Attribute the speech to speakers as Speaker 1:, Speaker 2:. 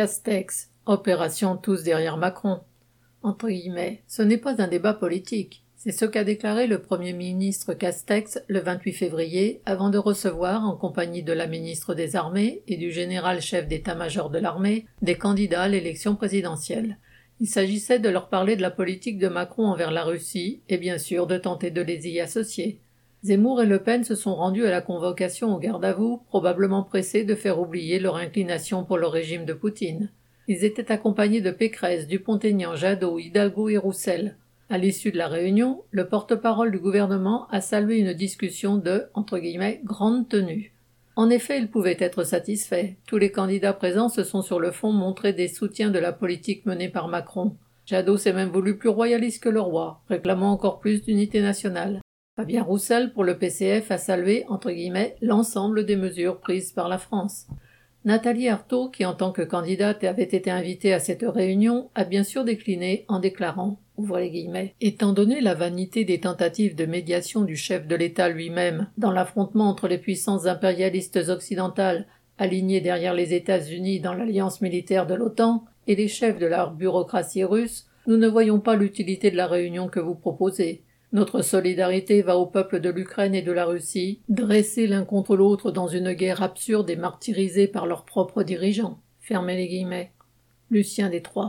Speaker 1: Castex, opération tous derrière Macron. Entre guillemets, ce n'est pas un débat politique. C'est ce qu'a déclaré le Premier ministre Castex le 28 février avant de recevoir, en compagnie de la ministre des Armées et du général chef d'état-major de l'armée, des candidats à l'élection présidentielle. Il s'agissait de leur parler de la politique de Macron envers la Russie et bien sûr de tenter de les y associer. Zemmour et Le Pen se sont rendus à la convocation au garde à vous, probablement pressés de faire oublier leur inclination pour le régime de Poutine. Ils étaient accompagnés de Pécresse, Dupont-Aignan, Jadot, Hidalgo et Roussel. À l'issue de la réunion, le porte-parole du gouvernement a salué une discussion de entre guillemets, grande tenue. En effet, il pouvait être satisfait. Tous les candidats présents se sont sur le fond montrés des soutiens de la politique menée par Macron. Jadot s'est même voulu plus royaliste que le roi, réclamant encore plus d'unité nationale. Fabien Roussel, pour le PCF, a salué, entre guillemets, l'ensemble des mesures prises par la France. Nathalie Arthaud, qui en tant que candidate avait été invitée à cette réunion, a bien sûr décliné en déclarant guillemets, Étant donné la vanité des tentatives de médiation du chef de l'État lui-même dans l'affrontement entre les puissances impérialistes occidentales alignées derrière les États-Unis dans l'alliance militaire de l'OTAN et les chefs de la bureaucratie russe, nous ne voyons pas l'utilité de la réunion que vous proposez. Notre solidarité va au peuple de l'Ukraine et de la Russie, dressés l'un contre l'autre dans une guerre absurde et martyrisée par leurs propres dirigeants. Fermez les guillemets. Lucien Détroit.